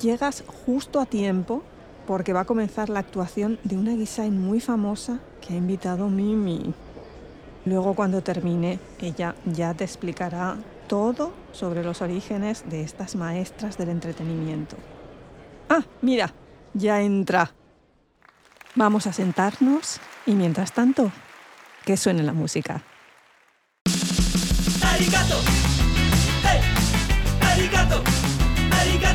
Llegas justo a tiempo porque va a comenzar la actuación de una Gisain muy famosa que ha invitado Mimi. Luego cuando termine, ella ya te explicará todo sobre los orígenes de estas maestras del entretenimiento. Ah, mira, ya entra. Vamos a sentarnos y mientras tanto, que suene la música. Arigato. Hey. Arigato.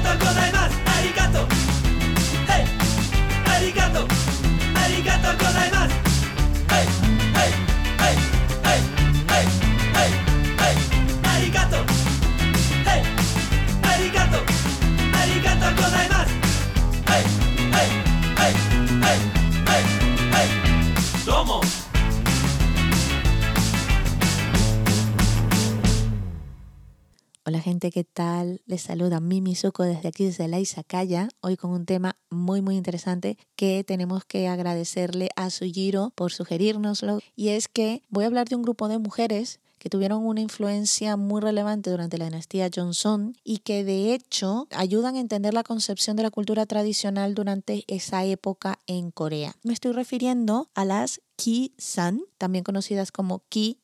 とうございますありがとうありがとうありがとうございますありがとうありがとうございます。Hola gente, ¿qué tal? Les saluda Mimi Suko desde aquí, desde la Izakaya, hoy con un tema muy muy interesante que tenemos que agradecerle a Sujiro por sugerirnoslo y es que voy a hablar de un grupo de mujeres que tuvieron una influencia muy relevante durante la dinastía Johnson y que de hecho ayudan a entender la concepción de la cultura tradicional durante esa época en Corea. Me estoy refiriendo a las Ki-san, también conocidas como Ki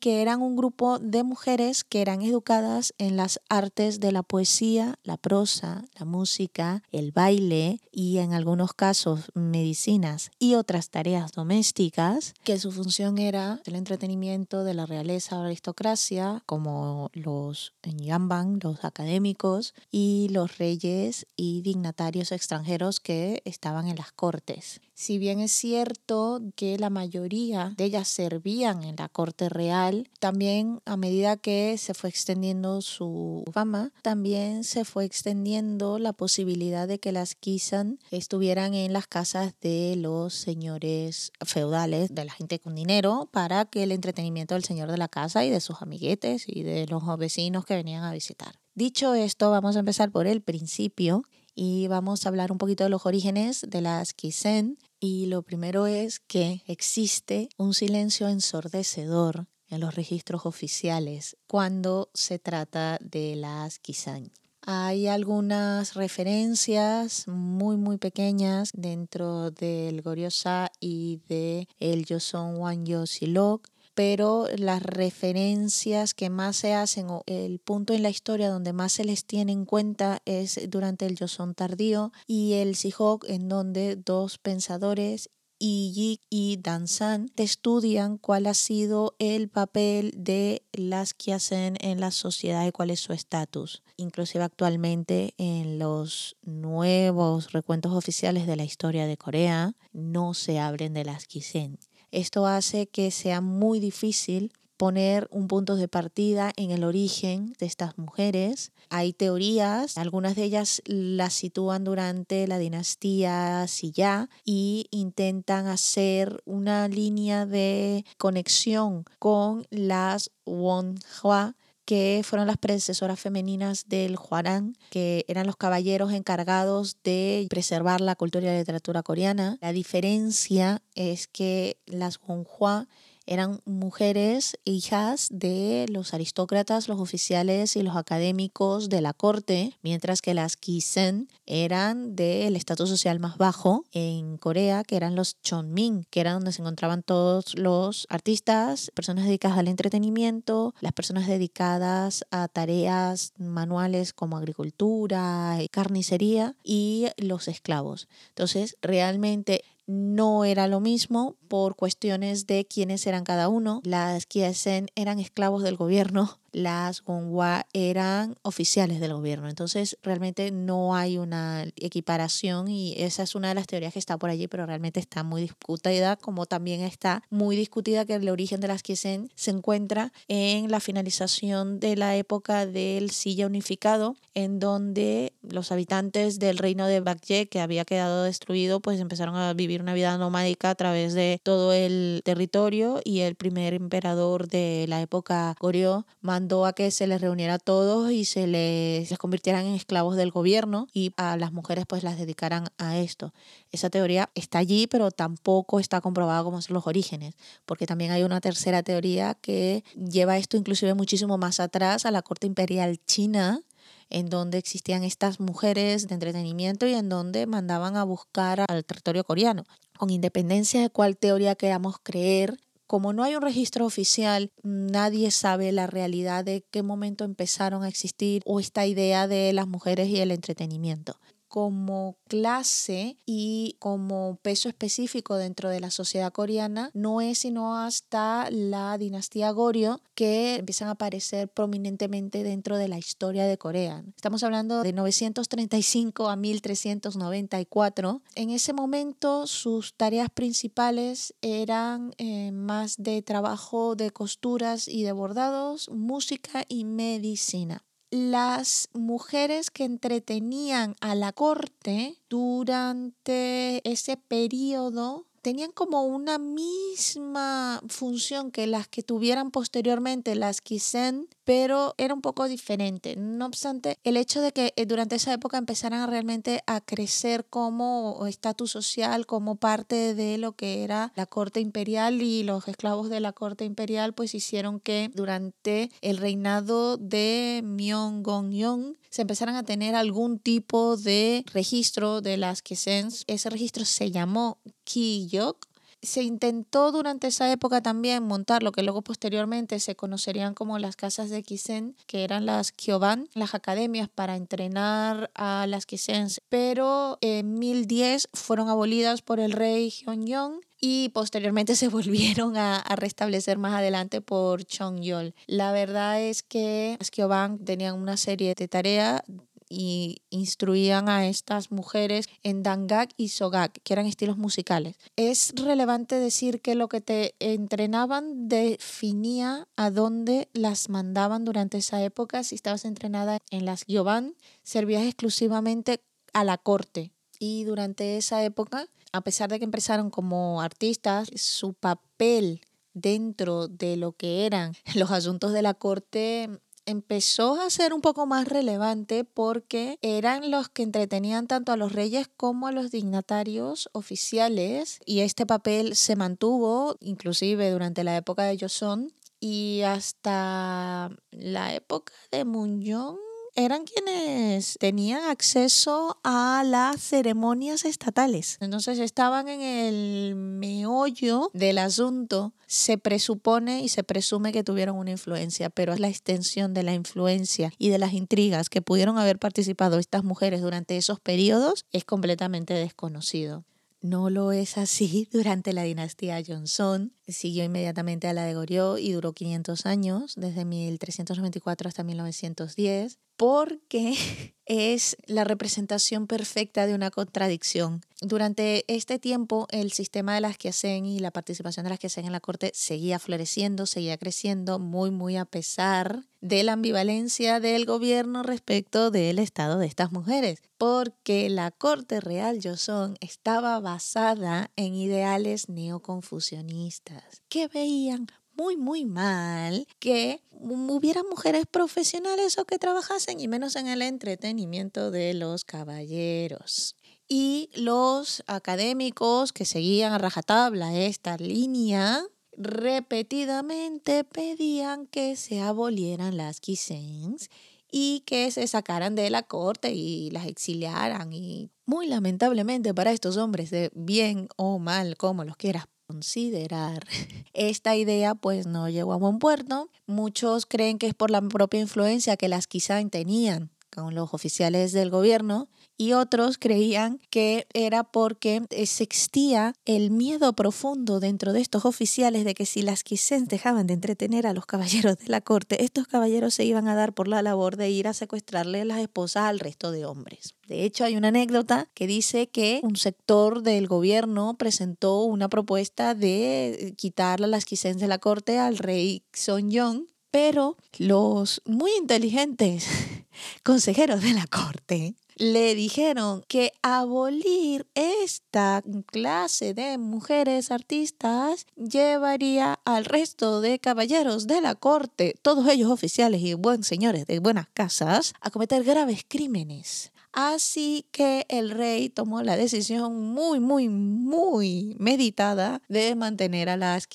que eran un grupo de mujeres que eran educadas en las artes de la poesía, la prosa, la música, el baile y en algunos casos medicinas y otras tareas domésticas, que su función era el entretenimiento de la realeza o aristocracia, como los Yamban, los académicos y los reyes y dignatarios extranjeros que estaban en las cortes. Si bien es cierto que la mayoría de ellas servían en la corte real, también a medida que se fue extendiendo su fama, también se fue extendiendo la posibilidad de que las Kisan estuvieran en las casas de los señores feudales, de la gente con dinero, para que el entretenimiento del señor de la casa y de sus amiguetes y de los vecinos que venían a visitar. Dicho esto, vamos a empezar por el principio y vamos a hablar un poquito de los orígenes de las Kisen y lo primero es que existe un silencio ensordecedor en los registros oficiales cuando se trata de las Kisan. Hay algunas referencias muy muy pequeñas dentro del Goryosa y de el Joseon Wanyo Silok pero las referencias que más se hacen o el punto en la historia donde más se les tiene en cuenta es durante el Joseon tardío y el Sihok en donde dos pensadores Yi y Dansan estudian cuál ha sido el papel de las Kiasen en la sociedad y cuál es su estatus. Inclusive actualmente en los nuevos recuentos oficiales de la historia de Corea no se hablen de las Kisen. Esto hace que sea muy difícil poner un punto de partida en el origen de estas mujeres. Hay teorías, algunas de ellas las sitúan durante la dinastía Silla y intentan hacer una línea de conexión con las Wonhua que fueron las predecesoras femeninas del Huarán, que eran los caballeros encargados de preservar la cultura y la literatura coreana. La diferencia es que las Wonhua eran mujeres hijas de los aristócratas, los oficiales y los académicos de la corte, mientras que las Kisen eran del estatus social más bajo en Corea, que eran los Chonmin, que eran donde se encontraban todos los artistas, personas dedicadas al entretenimiento, las personas dedicadas a tareas manuales como agricultura, carnicería y los esclavos. Entonces, realmente no era lo mismo por cuestiones de quiénes eran cada uno. Las Kiesen eran esclavos del gobierno las Gongwa eran oficiales del gobierno. Entonces, realmente no hay una equiparación y esa es una de las teorías que está por allí, pero realmente está muy discutida, como también está muy discutida que el origen de las Kiesen se encuentra en la finalización de la época del Silla unificado, en donde los habitantes del reino de Bakye, que había quedado destruido, pues empezaron a vivir una vida nomádica a través de todo el territorio y el primer emperador de la época Goryeo mandó a que se les reuniera a todos y se les, les convirtieran en esclavos del gobierno y a las mujeres pues las dedicaran a esto. Esa teoría está allí, pero tampoco está comprobada como son los orígenes, porque también hay una tercera teoría que lleva esto inclusive muchísimo más atrás a la corte imperial china en donde existían estas mujeres de entretenimiento y en donde mandaban a buscar al territorio coreano. Con independencia de cuál teoría queramos creer, como no hay un registro oficial, nadie sabe la realidad de qué momento empezaron a existir o esta idea de las mujeres y el entretenimiento como clase y como peso específico dentro de la sociedad coreana no es sino hasta la dinastía Goryeo que empiezan a aparecer prominentemente dentro de la historia de Corea. Estamos hablando de 935 a 1394. En ese momento sus tareas principales eran eh, más de trabajo de costuras y de bordados, música y medicina las mujeres que entretenían a la corte durante ese periodo tenían como una misma función que las que tuvieran posteriormente las Kisen, pero era un poco diferente. No obstante, el hecho de que eh, durante esa época empezaran realmente a crecer como estatus social, como parte de lo que era la corte imperial y los esclavos de la corte imperial, pues hicieron que durante el reinado de Myeonggongyong se empezaran a tener algún tipo de registro de las Kisen. Ese registro se llamó Kiyok se intentó durante esa época también montar lo que luego posteriormente se conocerían como las casas de Kisen, que eran las Kyoban, las academias para entrenar a las Kisens, pero en 1010 fueron abolidas por el rey Hyunjong y posteriormente se volvieron a, restablecer más adelante por Chongyol. La verdad es que las Kyoban tenían una serie de tareas y instruían a estas mujeres en dangak y sogak, que eran estilos musicales. Es relevante decir que lo que te entrenaban definía a dónde las mandaban durante esa época. Si estabas entrenada en las Gyoban, servías exclusivamente a la corte. Y durante esa época, a pesar de que empezaron como artistas, su papel dentro de lo que eran los asuntos de la corte empezó a ser un poco más relevante porque eran los que entretenían tanto a los reyes como a los dignatarios oficiales y este papel se mantuvo inclusive durante la época de Joseon y hasta la época de Munjong eran quienes tenían acceso a las ceremonias estatales. Entonces estaban en el meollo del asunto. Se presupone y se presume que tuvieron una influencia, pero la extensión de la influencia y de las intrigas que pudieron haber participado estas mujeres durante esos periodos es completamente desconocido. No lo es así durante la dinastía Johnson. Siguió inmediatamente a la de Goryeo y duró 500 años, desde 1394 hasta 1910 porque es la representación perfecta de una contradicción. Durante este tiempo, el sistema de las que hacen y la participación de las que hacen en la corte seguía floreciendo, seguía creciendo, muy, muy a pesar de la ambivalencia del gobierno respecto del estado de estas mujeres, porque la corte real Joseon estaba basada en ideales neoconfucionistas que veían muy, muy mal que hubiera mujeres profesionales o que trabajasen, y menos en el entretenimiento de los caballeros. Y los académicos que seguían a rajatabla esta línea repetidamente pedían que se abolieran las quisens y que se sacaran de la corte y las exiliaran. Y muy lamentablemente para estos hombres, de bien o mal, como los quieras considerar. Esta idea pues no llegó a buen puerto. Muchos creen que es por la propia influencia que las quizá tenían con los oficiales del gobierno y otros creían que era porque existía el miedo profundo dentro de estos oficiales de que si las quisens dejaban de entretener a los caballeros de la corte, estos caballeros se iban a dar por la labor de ir a secuestrarle las esposas al resto de hombres. De hecho, hay una anécdota que dice que un sector del gobierno presentó una propuesta de quitarle las quisens de la corte al rey Sonjong, pero los muy inteligentes consejeros de la corte le dijeron que abolir esta clase de mujeres artistas llevaría al resto de caballeros de la corte, todos ellos oficiales y buen señores de buenas casas, a cometer graves crímenes. Así que el rey tomó la decisión muy, muy, muy meditada de mantener a las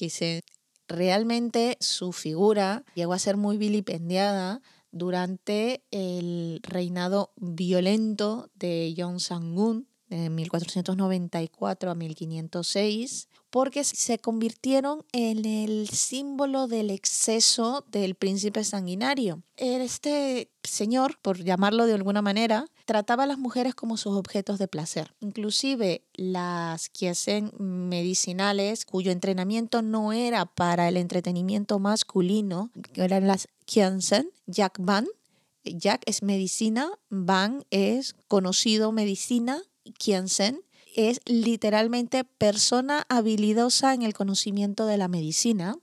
Realmente su figura llegó a ser muy vilipendiada durante el reinado violento de Yong Sang-un de 1494 a 1506, porque se convirtieron en el símbolo del exceso del príncipe sanguinario. Este señor, por llamarlo de alguna manera, trataba a las mujeres como sus objetos de placer. Inclusive las que hacen medicinales, cuyo entrenamiento no era para el entretenimiento masculino, eran las Kiansen, Jack Van. Jack es medicina, Van es conocido medicina, Kiansen es literalmente persona habilidosa en el conocimiento de la medicina,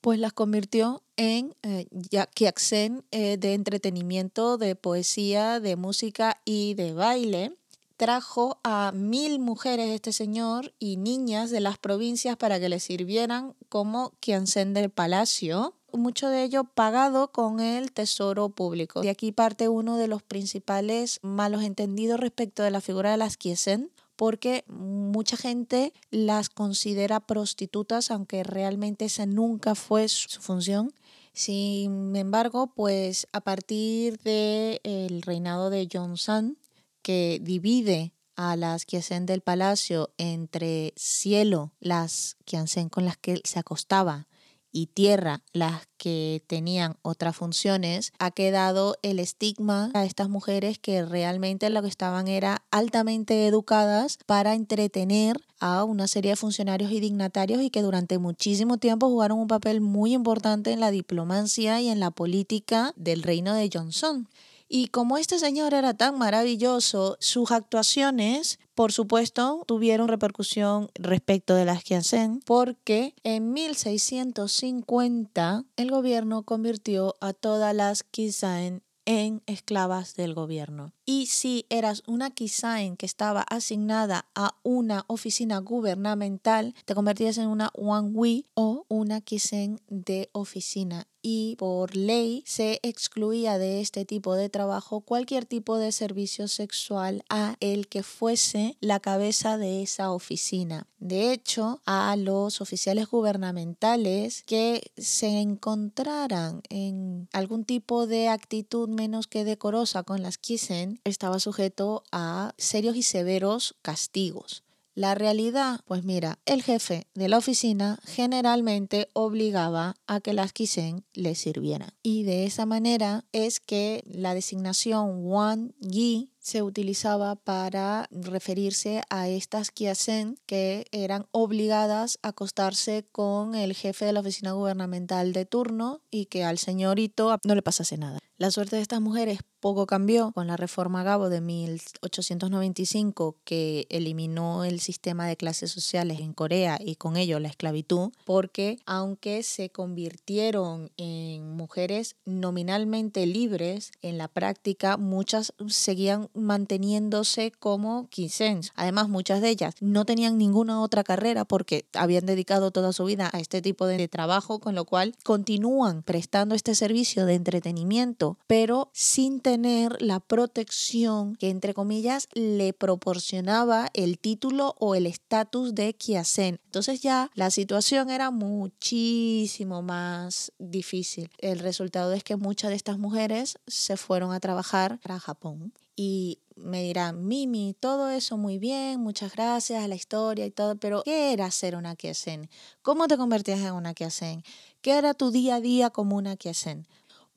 pues las convirtió en eh, eh, de entretenimiento, de poesía, de música y de baile. Trajo a mil mujeres este señor y niñas de las provincias para que le sirvieran como Kiansen del palacio mucho de ello pagado con el tesoro público. De aquí parte uno de los principales malos entendidos respecto de la figura de las Kiesen, porque mucha gente las considera prostitutas, aunque realmente esa nunca fue su función. Sin embargo, pues a partir del reinado de Johnson, que divide a las Kiesen del palacio entre cielo, las Kiesen con las que se acostaba, y tierra, las que tenían otras funciones, ha quedado el estigma a estas mujeres que realmente lo que estaban era altamente educadas para entretener a una serie de funcionarios y dignatarios y que durante muchísimo tiempo jugaron un papel muy importante en la diplomacia y en la política del reino de Johnson. Y como este señor era tan maravilloso, sus actuaciones, por supuesto, tuvieron repercusión respecto de las Kiansen, porque en 1650 el gobierno convirtió a todas las Kisaen en esclavas del gobierno. Y si eras una Kisaen que estaba asignada a una oficina gubernamental, te convertías en una Wangwi o una Kisen de oficina y por ley se excluía de este tipo de trabajo cualquier tipo de servicio sexual a el que fuese la cabeza de esa oficina. De hecho, a los oficiales gubernamentales que se encontraran en algún tipo de actitud menos que decorosa con las Kisen, estaba sujeto a serios y severos castigos. La realidad, pues mira, el jefe de la oficina generalmente obligaba a que las Kisen le sirvieran. Y de esa manera es que la designación Wan Yi se utilizaba para referirse a estas Kiasen que eran obligadas a acostarse con el jefe de la oficina gubernamental de turno y que al señorito no le pasase nada. La suerte de estas mujeres poco cambió con la reforma Gabo de 1895 que eliminó el sistema de clases sociales en Corea y con ello la esclavitud, porque aunque se convirtieron en mujeres nominalmente libres, en la práctica muchas seguían manteniéndose como quisens. Además, muchas de ellas no tenían ninguna otra carrera porque habían dedicado toda su vida a este tipo de trabajo, con lo cual continúan prestando este servicio de entretenimiento pero sin tener la protección que, entre comillas, le proporcionaba el título o el estatus de Kiasen. Entonces ya la situación era muchísimo más difícil. El resultado es que muchas de estas mujeres se fueron a trabajar a Japón y me dirán, Mimi, todo eso muy bien, muchas gracias a la historia y todo, pero ¿qué era ser una Kiasen? ¿Cómo te convertías en una Kiasen? ¿Qué era tu día a día como una Kiasen?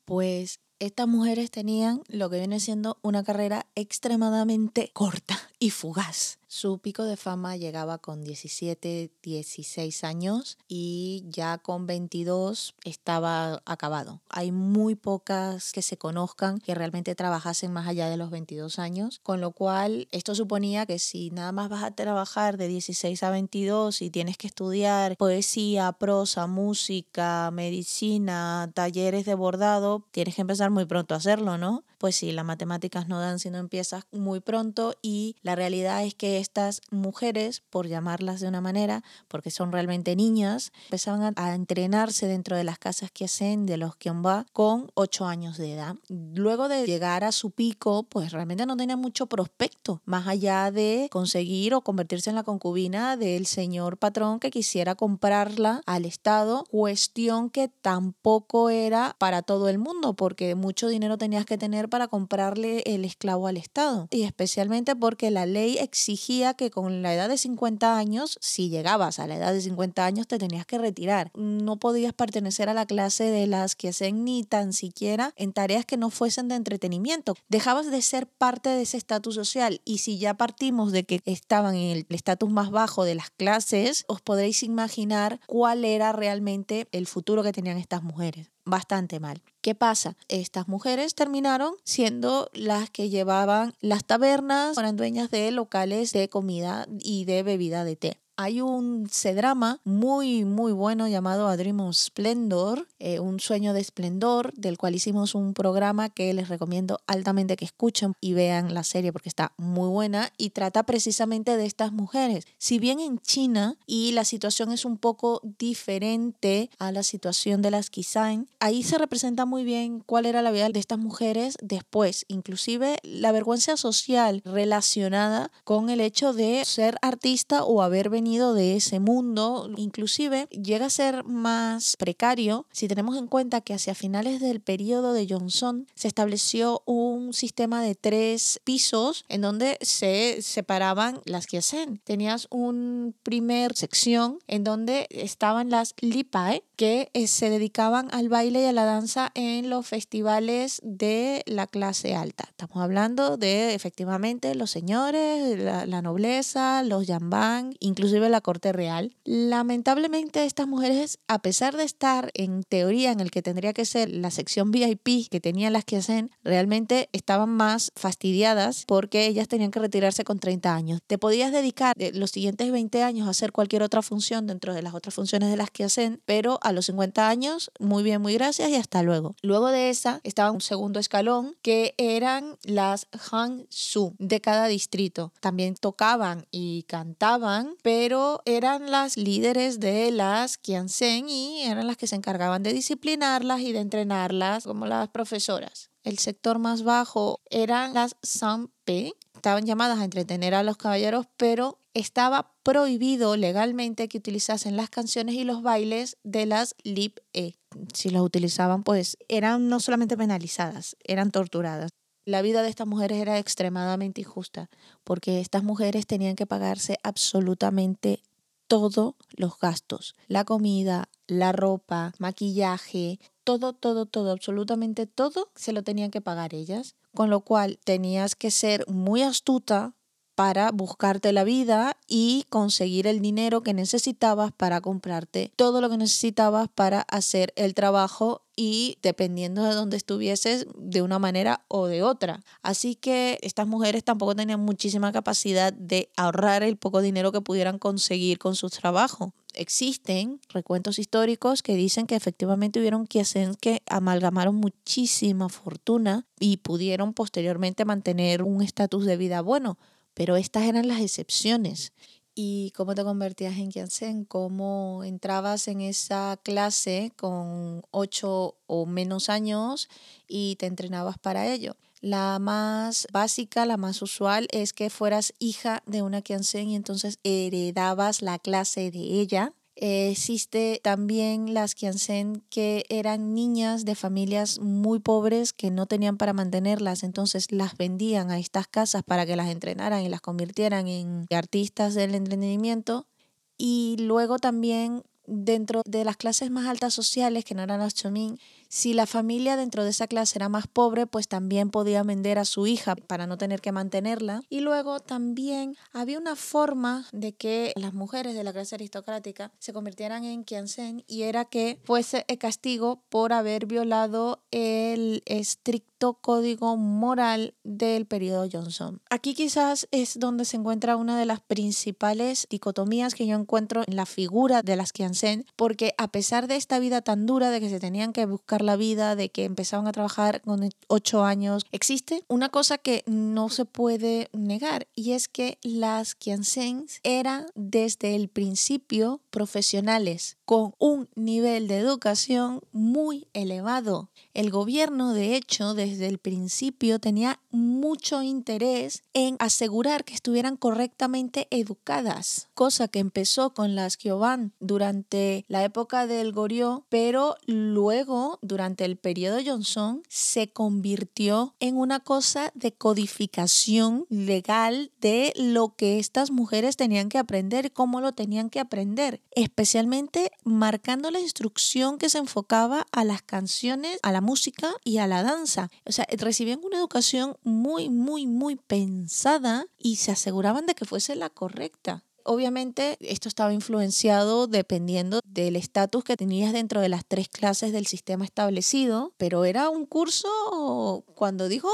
Pues estas mujeres tenían lo que viene siendo una carrera extremadamente corta y fugaz. Su pico de fama llegaba con 17, 16 años y ya con 22 estaba acabado. Hay muy pocas que se conozcan que realmente trabajasen más allá de los 22 años, con lo cual esto suponía que si nada más vas a trabajar de 16 a 22 y tienes que estudiar poesía, prosa, música, medicina, talleres de bordado, tienes que empezar muy pronto a hacerlo, ¿no? Pues sí, las matemáticas no dan si no empiezas muy pronto y la realidad es que estas mujeres, por llamarlas de una manera, porque son realmente niñas, empezaban a, entrenarse dentro de las casas que hacen de los Kionba con 8 años de edad. Luego de llegar a su pico, pues realmente no tenía mucho prospecto, más allá de conseguir o convertirse en la concubina del señor patrón que quisiera comprarla al Estado, cuestión que tampoco era para todo el mundo, porque mucho dinero tenías que tener para comprarle el esclavo al Estado. Y especialmente porque la ley exigía que con la edad de 50 años, si llegabas a la edad de 50 años, te tenías que retirar. No podías pertenecer a la clase de las que hacen ni tan siquiera en tareas que no fuesen de entretenimiento. Dejabas de ser parte de ese estatus social y si ya partimos de que estaban en el estatus más bajo de las clases, os podréis imaginar cuál era realmente el futuro que tenían estas mujeres bastante mal. ¿Qué pasa? Estas mujeres terminaron siendo las que llevaban las tabernas, eran dueñas de locales de comida y de bebida de té hay un C-drama muy, muy bueno llamado A Dream of Splendor, eh, un sueño de esplendor, del cual hicimos un programa que les recomiendo altamente que escuchen y vean la serie porque está muy buena y trata precisamente de estas mujeres. Si bien en China y la situación es un poco diferente a la situación de las Kisain, ahí se representa muy bien cuál era la vida de estas mujeres después, inclusive la vergüenza social relacionada con el hecho de ser artista o haber venido de ese mundo, inclusive llega a ser más precario si tenemos en cuenta que hacia finales del periodo de Johnson se estableció un sistema de tres pisos en donde se separaban las que hacen. Tenías un primer sección en donde estaban las lipae que eh, se dedicaban al baile y a la danza en los festivales de la clase alta. Estamos hablando de efectivamente los señores, la, la nobleza, los yambán, inclusive la corte real. Lamentablemente estas mujeres, a pesar de estar en teoría en el que tendría que ser la sección VIP que tenían las que hacen, realmente estaban más fastidiadas porque ellas tenían que retirarse con 30 años. Te podías dedicar los siguientes 20 años a hacer cualquier otra función dentro de las otras funciones de las que hacen, pero a los 50 años, muy bien, muy gracias y hasta luego. Luego de esa estaba un segundo escalón que eran las Han Su de cada distrito. También tocaban y cantaban, pero pero eran las líderes de las Kiansen y eran las que se encargaban de disciplinarlas y de entrenarlas como las profesoras. El sector más bajo eran las Sanpe, estaban llamadas a entretener a los caballeros, pero estaba prohibido legalmente que utilizasen las canciones y los bailes de las Lip E. Si los utilizaban, pues eran no solamente penalizadas, eran torturadas la vida de estas mujeres era extremadamente injusta, porque estas mujeres tenían que pagarse absolutamente todos los gastos, la comida, la ropa, maquillaje, todo, todo, todo, absolutamente todo se lo tenían que pagar ellas, con lo cual tenías que ser muy astuta para buscarte la vida y conseguir el dinero que necesitabas para comprarte todo lo que necesitabas para hacer el trabajo y dependiendo de dónde estuvieses de una manera o de otra. Así que estas mujeres tampoco tenían muchísima capacidad de ahorrar el poco dinero que pudieran conseguir con su trabajo. Existen recuentos históricos que dicen que efectivamente hubieron hacer que amalgamaron muchísima fortuna y pudieron posteriormente mantener un estatus de vida bueno pero estas eran las excepciones. ¿Y cómo te convertías en Kiansen? ¿Cómo entrabas en esa clase con ocho o menos años y te entrenabas para ello? La más básica, la más usual, es que fueras hija de una Kiansen y entonces heredabas la clase de ella existe también las Kiansen que eran niñas de familias muy pobres que no tenían para mantenerlas, entonces las vendían a estas casas para que las entrenaran y las convirtieran en artistas del entretenimiento. Y luego también dentro de las clases más altas sociales, que no eran las Chomin, si la familia dentro de esa clase era más pobre, pues también podía vender a su hija para no tener que mantenerla. Y luego también había una forma de que las mujeres de la clase aristocrática se convirtieran en Kiansen y era que fuese el castigo por haber violado el estricto código moral del periodo Johnson. Aquí quizás es donde se encuentra una de las principales dicotomías que yo encuentro en la figura de las Kiansen, porque a pesar de esta vida tan dura de que se tenían que buscar la vida, de que empezaban a trabajar con ocho años. Existe una cosa que no se puede negar y es que las Kiansens eran desde el principio profesionales con un nivel de educación muy elevado. El gobierno, de hecho, desde el principio tenía mucho interés en asegurar que estuvieran correctamente educadas, cosa que empezó con las Kioban durante la época del Goryeo, pero luego, durante el periodo Johnson, se convirtió en una cosa de codificación legal de lo que estas mujeres tenían que aprender cómo lo tenían que aprender, especialmente marcando la instrucción que se enfocaba a las canciones, a la música y a la danza. O sea, recibían una educación muy, muy, muy pensada y se aseguraban de que fuese la correcta. Obviamente esto estaba influenciado dependiendo del estatus que tenías dentro de las tres clases del sistema establecido, pero era un curso, cuando dijo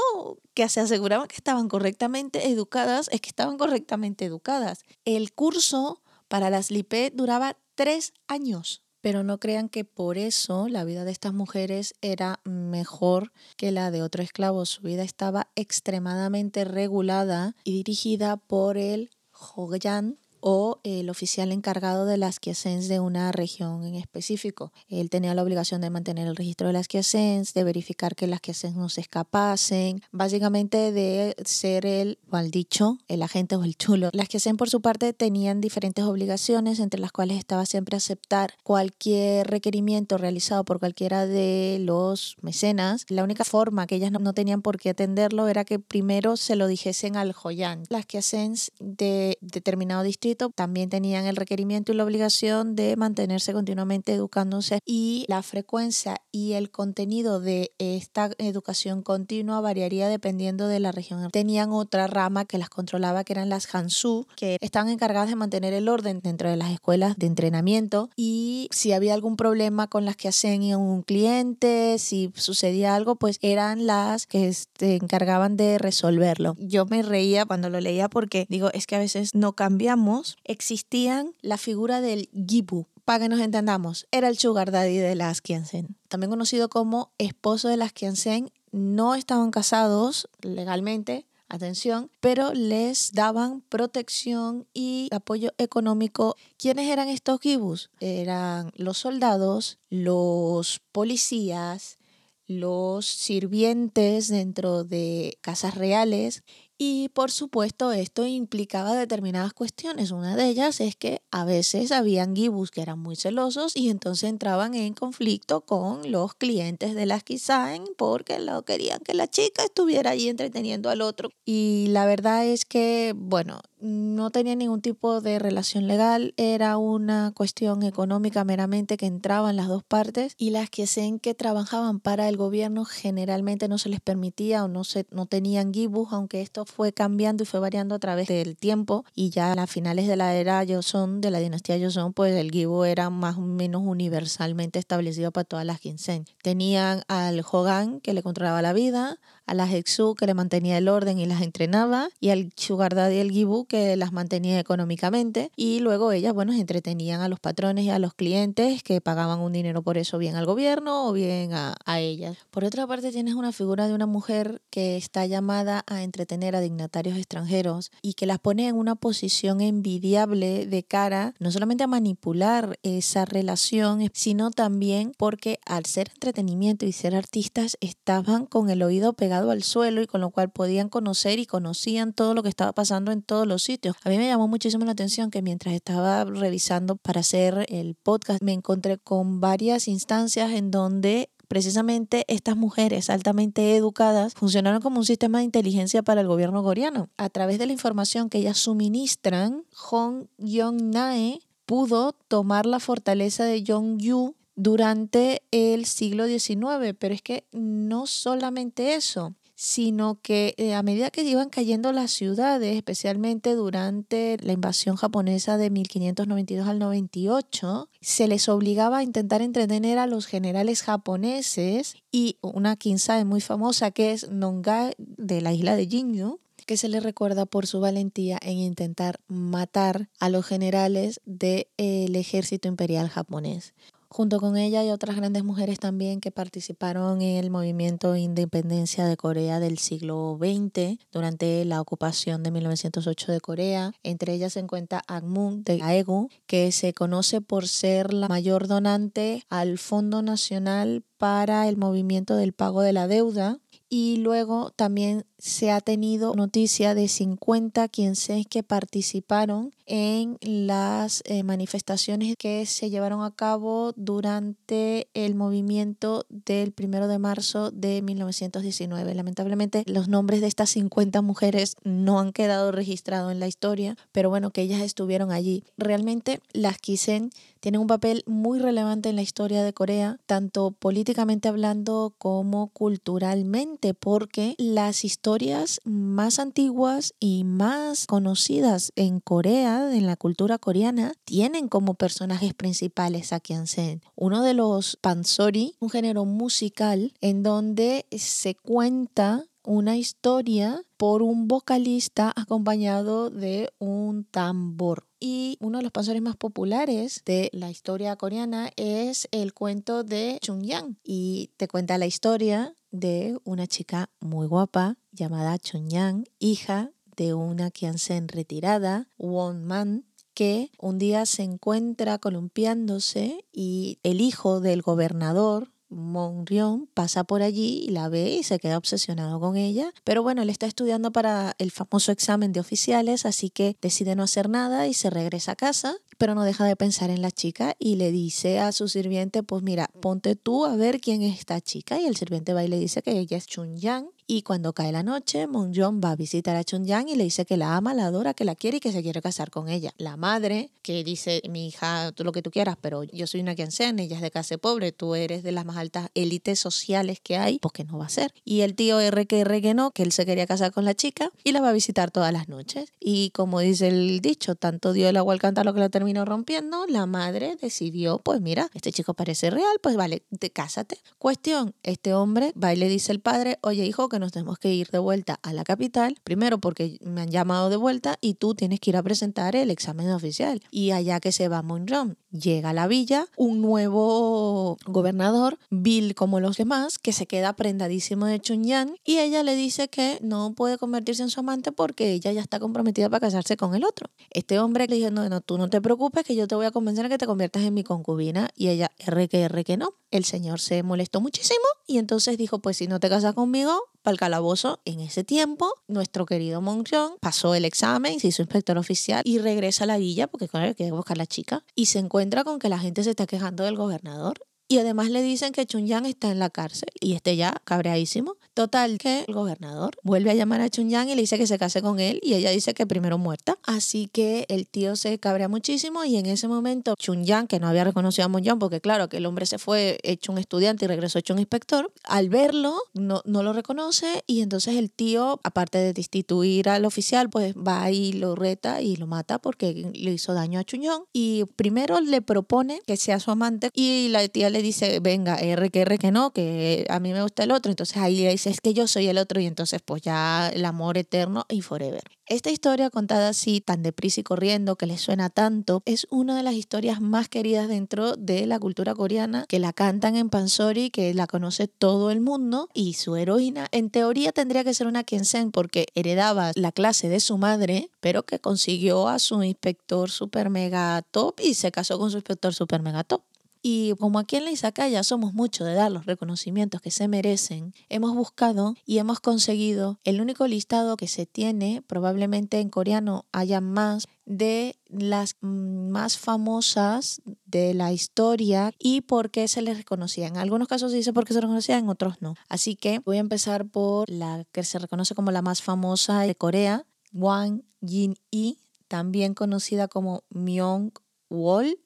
que se aseguraban que estaban correctamente educadas, es que estaban correctamente educadas. El curso para las LIPE duraba tres años. Pero no crean que por eso la vida de estas mujeres era mejor que la de otro esclavo. Su vida estaba extremadamente regulada y dirigida por el Joyan, o el oficial encargado de las quiescens de una región en específico. Él tenía la obligación de mantener el registro de las quiescens, de verificar que las quiescens no se escapasen, básicamente de ser el, o al dicho, el agente o el chulo. Las quiescens por su parte tenían diferentes obligaciones, entre las cuales estaba siempre aceptar cualquier requerimiento realizado por cualquiera de los mecenas. La única forma que ellas no, tenían por qué atenderlo era que primero se lo dijesen al joyán. Las quiescens de determinado distrito también tenían el requerimiento y la obligación de mantenerse continuamente educándose y la frecuencia y el contenido de esta educación continua variaría dependiendo de la región. Tenían otra rama que las controlaba que eran las Hansu, que estaban encargadas de mantener el orden dentro de las escuelas de entrenamiento y si había algún problema con las que hacían un cliente, si sucedía algo, pues eran las que se encargaban de resolverlo. Yo me reía cuando lo leía porque digo, es que a veces no cambiamos existían la figura del Gibu. Para que nos entendamos, era el sugar daddy de las Kiansen. También conocido como esposo de las Kiansen, no estaban casados legalmente, atención, pero les daban protección y apoyo económico. ¿Quiénes eran estos gibus? Eran los soldados, los policías, los sirvientes dentro de casas reales y por supuesto esto implicaba determinadas cuestiones. Una de ellas es que a veces habían gibus que eran muy celosos y entonces entraban en conflicto con los clientes de las Kisaen porque lo querían que la chica estuviera ahí entreteniendo al otro. Y la verdad es que, bueno, no tenía ningún tipo de relación legal, era una cuestión económica meramente que entraba en las dos partes y las que que trabajaban para el gobierno generalmente no se les permitía o no, se, no tenían gibus, aunque esto fue cambiando y fue variando a través del tiempo y ya a finales de la era Joseon, de la dinastía Joseon, pues el gibu era más o menos universalmente establecido para todas las quincenas. Tenían al Hogan que le controlaba la vida, a la Hexu que le mantenía el orden y las entrenaba y al Sugar Daddy el Gibu que las mantenía económicamente y luego ellas, bueno, entretenían a los patrones y a los clientes que pagaban un dinero por eso bien al gobierno o bien a, a ellas. Por otra parte tienes una figura de una mujer que está llamada a entretener a dignatarios extranjeros y que las pone en una posición envidiable de cara no solamente a manipular esa relación, sino también porque al ser entretenimiento y ser artistas estaban con el oído pegado al suelo y con lo cual podían conocer y conocían todo lo que estaba pasando en todos los sitios. A mí me llamó muchísimo la atención que mientras estaba revisando para hacer el podcast me encontré con varias instancias en donde precisamente estas mujeres altamente educadas funcionaron como un sistema de inteligencia para el gobierno coreano. A través de la información que ellas suministran, Hong Yong-nae pudo tomar la fortaleza de Yong-yu durante el siglo XIX, pero es que no solamente eso, sino que eh, a medida que iban cayendo las ciudades, especialmente durante la invasión japonesa de 1592 al 98, se les obligaba a intentar entretener a los generales japoneses y una quinzae muy famosa que es Nonga de la isla de Jinju, que se le recuerda por su valentía en intentar matar a los generales del ejército imperial japonés. Junto con ella hay otras grandes mujeres también que participaron en el movimiento de independencia de Corea del siglo XX durante la ocupación de 1908 de Corea. Entre ellas se encuentra Moon de Aegu, que se conoce por ser la mayor donante al Fondo Nacional para el movimiento del pago de la deuda y luego también se ha tenido noticia de 50 quienes que participaron en las eh, manifestaciones que se llevaron a cabo durante el movimiento del primero de marzo de 1919. Lamentablemente los nombres de estas 50 mujeres no han quedado registrados en la historia, pero bueno, que ellas estuvieron allí. Realmente las Kisen tienen un papel muy relevante en la historia de Corea, tanto políticamente hablando como culturalmente, porque las historias más antiguas y más conocidas en Corea, en la cultura coreana, tienen como personajes principales a Kyansen. Uno de los pansori, un género musical en donde se cuenta una historia por un vocalista acompañado de un tambor. Y uno de los pansores más populares de la historia coreana es el cuento de Chung Yang. Y te cuenta la historia de una chica muy guapa llamada Chung Yang, hija de una Kiansen retirada, Won Man, que un día se encuentra columpiándose y el hijo del gobernador Monrion pasa por allí y la ve y se queda obsesionado con ella. Pero bueno, él está estudiando para el famoso examen de oficiales, así que decide no hacer nada y se regresa a casa, pero no deja de pensar en la chica y le dice a su sirviente, pues mira, ponte tú a ver quién es esta chica. Y el sirviente va y le dice que ella es Chun Yang y cuando cae la noche, Moon va a visitar a Chun Yang y le dice que la ama, la adora, que la quiere y que se quiere casar con ella. La madre, que dice, mi hija, tú lo que tú quieras, pero yo soy una quiencena, ella es de clase pobre, tú eres de las más altas élites sociales que hay, pues que no va a ser. Y el tío R que R que no, que él se quería casar con la chica y la va a visitar todas las noches. Y como dice el dicho, tanto dio el agua al lo que la terminó rompiendo, la madre decidió, pues mira, este chico parece real, pues vale, te cásate. Cuestión, este hombre va y le dice el padre, oye hijo, nos tenemos que ir de vuelta a la capital, primero porque me han llamado de vuelta y tú tienes que ir a presentar el examen oficial. Y allá que se va Monron, llega a la villa un nuevo gobernador, Bill como los demás, que se queda prendadísimo de Chunyan y ella le dice que no puede convertirse en su amante porque ella ya está comprometida para casarse con el otro. Este hombre le dice, no, no, tú no te preocupes que yo te voy a convencer a que te conviertas en mi concubina y ella, R que R que no. El señor se molestó muchísimo y entonces dijo, pues si no te casas conmigo, para el calabozo. En ese tiempo, nuestro querido Monchon pasó el examen, se hizo inspector oficial y regresa a la villa porque claro, quiere buscar a la chica y se encuentra con que la gente se está quejando del gobernador y además le dicen que Chunyang está en la cárcel y este ya cabreadísimo. Total, que el gobernador vuelve a llamar a Chunyang y le dice que se case con él y ella dice que primero muerta. Así que el tío se cabrea muchísimo y en ese momento Chunyang, que no había reconocido a Monjang porque claro que el hombre se fue hecho un estudiante y regresó hecho un inspector, al verlo no, no lo reconoce y entonces el tío, aparte de destituir al oficial, pues va y lo reta y lo mata porque le hizo daño a Chunyang. Y primero le propone que sea su amante y la tía le dice, venga, R que R que no, que a mí me gusta el otro, entonces ahí le dice, es que yo soy el otro y entonces pues ya el amor eterno y forever. Esta historia contada así, tan deprisa y corriendo, que le suena tanto, es una de las historias más queridas dentro de la cultura coreana, que la cantan en Pansori, que la conoce todo el mundo, y su heroína en teoría tendría que ser una Kensen porque heredaba la clase de su madre, pero que consiguió a su inspector super mega top y se casó con su inspector super mega top. Y como aquí en la Izakaya somos mucho de dar los reconocimientos que se merecen, hemos buscado y hemos conseguido el único listado que se tiene, probablemente en coreano haya más, de las mm, más famosas de la historia y por qué se les reconocía. En algunos casos se dice por qué se reconocía, en otros no. Así que voy a empezar por la que se reconoce como la más famosa de Corea, Wang Jin-i, también conocida como Myung-wol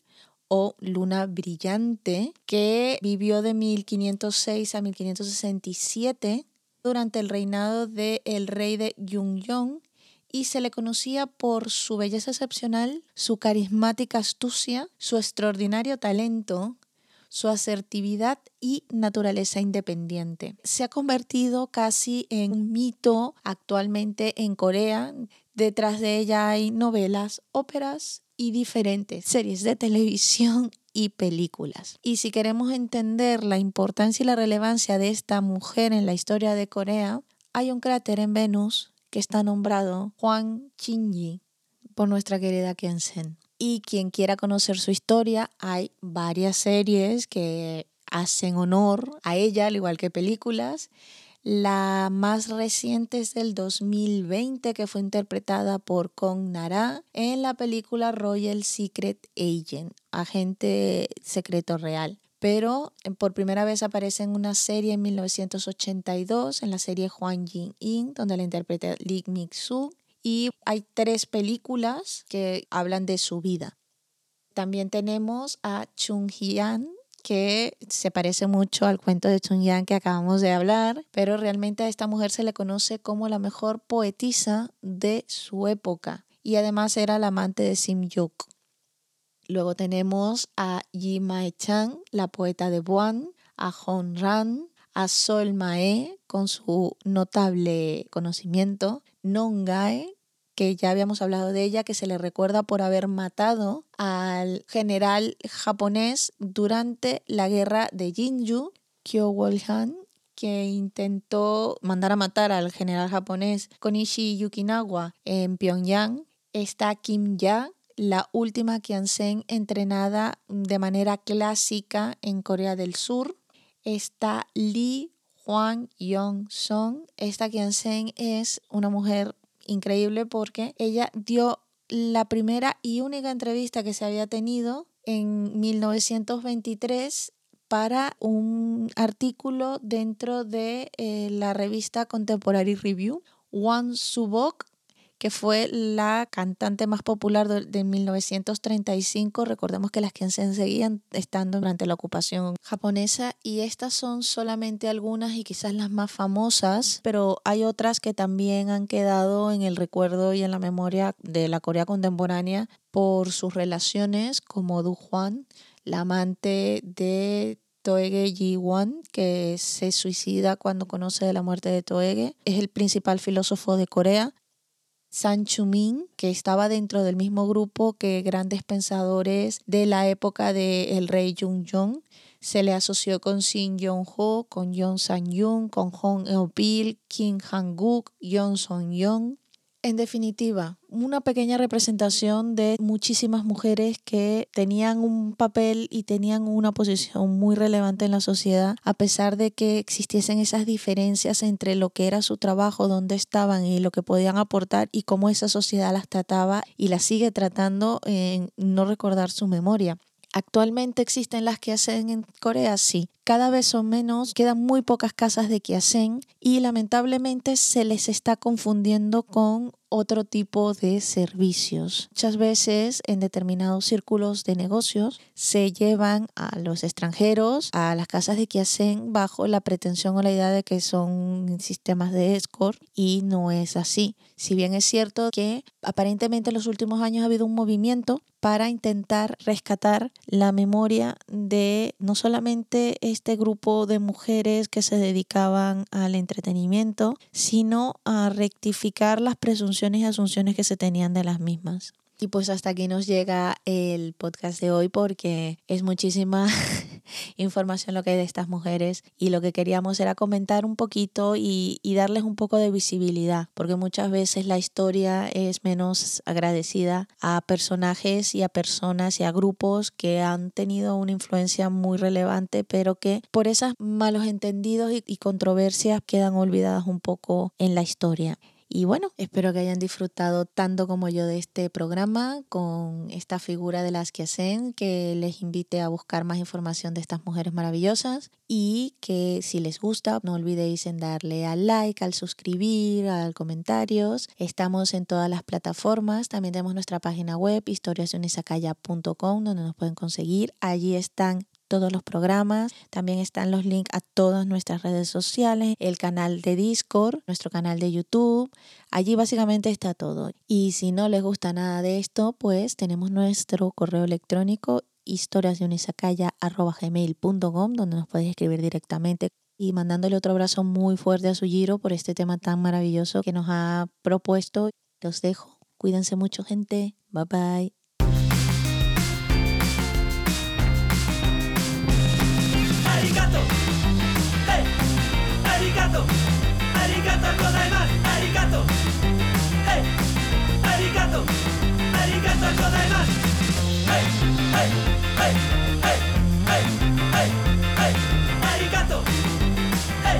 o Luna Brillante, que vivió de 1506 a 1567 durante el reinado del el rey de Yungyong y se le conocía por su belleza excepcional, su carismática astucia, su extraordinario talento, su asertividad y naturaleza independiente. Se ha convertido casi en un mito actualmente en Corea. Detrás de ella hay novelas, óperas y diferentes series de televisión y películas. Y si queremos entender la importancia y la relevancia de esta mujer en la historia de Corea, hay un cráter en Venus que está nombrado Juan Chinji por nuestra querida Sen. Y quien quiera conocer su historia, hay varias series que hacen honor a ella, al igual que películas. La más reciente es del 2020, que fue interpretada por Kong Nara en la película Royal Secret Agent, agente secreto real. Pero eh, por primera vez aparece en una serie en 1982, en la serie Huang Jin In, donde la interpreta Lee Mik-soo. Y hay tres películas que hablan de su vida. También tenemos a Chung Hyun, que se parece mucho al cuento de Chung Yang que acabamos de hablar, pero realmente a esta mujer se le conoce como la mejor poetisa de su época y además era la amante de Sim Yuk. Luego tenemos a Yi Mae Chang, la poeta de Buan, a Hong Ran, a Sol Mae con su notable conocimiento, Nongae, que ya habíamos hablado de ella, que se le recuerda por haber matado al general japonés durante la guerra de Jinju, Kyo Wol-han, que intentó mandar a matar al general japonés Konishi Yukinawa en Pyongyang. Está Kim Ya, la última Kiansen entrenada de manera clásica en Corea del Sur. Está Lee Hwang Yong-song. Esta Kiansen es una mujer increíble porque ella dio la primera y única entrevista que se había tenido en 1923 para un artículo dentro de eh, la revista Contemporary Review. Won Subok que fue la cantante más popular de, 1935. Recordemos que las se seguían estando durante la ocupación japonesa y estas son solamente algunas y quizás las más famosas, pero hay otras que también han quedado en el recuerdo y en la memoria de la Corea contemporánea por sus relaciones como Du Juan, la amante de Toege Ji-won, que se suicida cuando conoce de la muerte de Toege. Es el principal filósofo de Corea. San Chumin, que estaba dentro del mismo grupo que grandes pensadores de la época del rey Jung Jong. Se le asoció con Shin Yong-ho, con Yon San-yung, con Hong Eopil, Kim Han-guk, Yon Song-yong. En definitiva, una pequeña representación de muchísimas mujeres que tenían un papel y tenían una posición muy relevante en la sociedad, a pesar de que existiesen esas diferencias entre lo que era su trabajo, dónde estaban y lo que podían aportar y cómo esa sociedad las trataba y las sigue tratando en no recordar su memoria. ¿Actualmente existen las que hacen en Corea? Sí. Cada vez son menos, quedan muy pocas casas de que hacen y lamentablemente se les está confundiendo con otro tipo de servicios. Muchas veces en determinados círculos de negocios se llevan a los extranjeros a las casas de que hacen bajo la pretensión o la idea de que son sistemas de escort y no es así. Si bien es cierto que aparentemente en los últimos años ha habido un movimiento para intentar rescatar la memoria de no solamente este grupo de mujeres que se dedicaban al entretenimiento, sino a rectificar las presunciones y asunciones que se tenían de las mismas. Y pues hasta aquí nos llega el podcast de hoy porque es muchísima información lo que hay de estas mujeres y lo que queríamos era comentar un poquito y, darles un poco de visibilidad porque muchas veces la historia es menos agradecida a personajes y a personas y a grupos que han tenido una influencia muy relevante pero que por esos malos entendidos y controversias quedan olvidadas un poco en la historia. Y bueno, espero que hayan disfrutado tanto como yo de este programa con esta figura de las que hacen, que les invite a buscar más información de estas mujeres maravillosas y que si les gusta no olvidéis en darle al like, al suscribir, al comentarios. Estamos en todas las plataformas, también tenemos nuestra página web historiasdeunisacaya.com donde nos pueden conseguir. Allí están todos los programas. También están los links a todas nuestras redes sociales, el canal de Discord, nuestro canal de YouTube. Allí básicamente está todo. Y si no les gusta nada de esto, pues tenemos nuestro correo electrónico historiasdeunisacaya.gmail.com donde nos podéis escribir directamente y mandándole otro abrazo muy fuerte a su giro por este tema tan maravilloso que nos ha propuesto. Los dejo. Cuídense mucho, gente. Bye bye. とうありがとうございますありがとうはいありがとうありがとうございますはいはいはいはいはいはいありがとうはい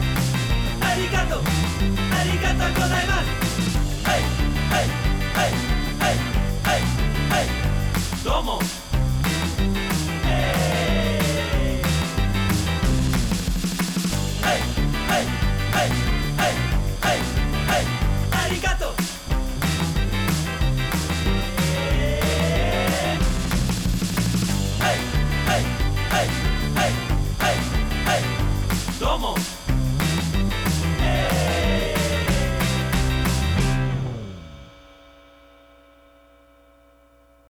ありがとうありがとうございます。